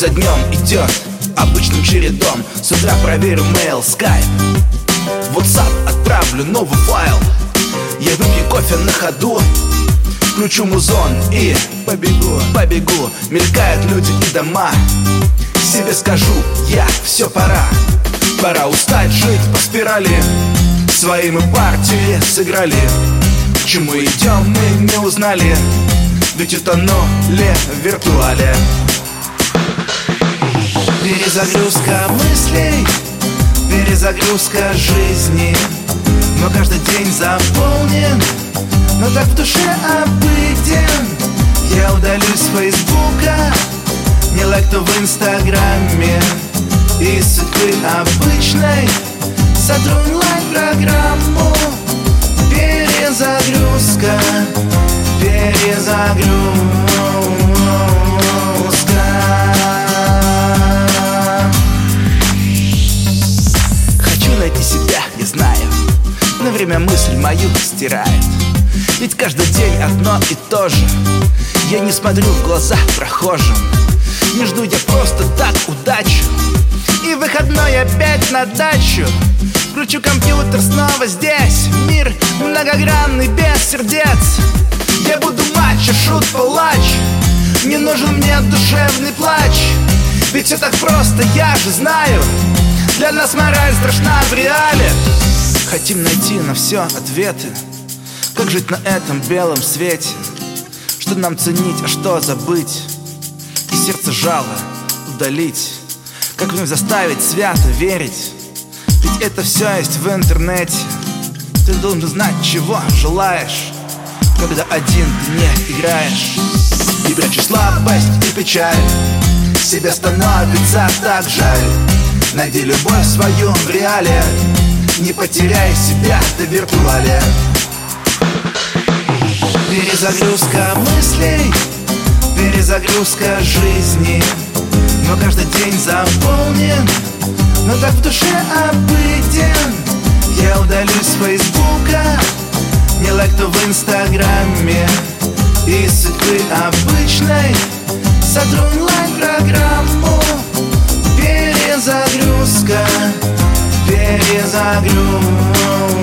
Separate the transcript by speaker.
Speaker 1: за днем идет обычным чередом. С утра проверю mail, skype. WhatsApp отправлю новый файл. Я выпью кофе на ходу. Включу музон и побегу, побегу. Мелькают люди и дома. Себе скажу, я, все пора Пора устать жить по спирали. Свои мы партии сыграли. К чему идем, мы не узнали Ведь утонули в виртуале. Перезагрузка мыслей Перезагрузка жизни. Но каждый день заполнен Но так в душе обыден. Я удалюсь с Фейсбука Не лайк, то в Инстаграме. И судьбы обычной Сотру онлайн-программу. Перезагрузка Перезагрузка Хочу найти себя, я знаю На время мысль мою стирает. Ведь каждый день одно и то же. Я не смотрю в глаза прохожим. Не жду я просто так удачу. И выходной опять на дачу. Включу компьютер снова здесь. Мир многогранный, без сердец Я буду матч, шут, палач Не нужен мне душевный плач. Ведь все так просто, я же знаю. Для нас мораль страшна в реале. Хотим найти на все ответы. Как жить на этом белом свете? Что нам ценить, а что забыть? И сердце жало удалить. Как вновь заставить свято верить? Ведь это все есть в интернете. Ты должен знать, чего желаешь Когда один ты не играешь. И прячешь слабость и печаль. Себе становится так жаль. Найди любовь в реале. Не потеряй себя до виртуале. Перезагрузка мыслей. Перезагрузка жизни. Но каждый день заполнен. Но так в душе обыден. Я удалюсь с Фейсбука Не лайк, то в Инстаграме И судьбы обычной Сотру онлайн-программу Перезагрузка Перезагрузка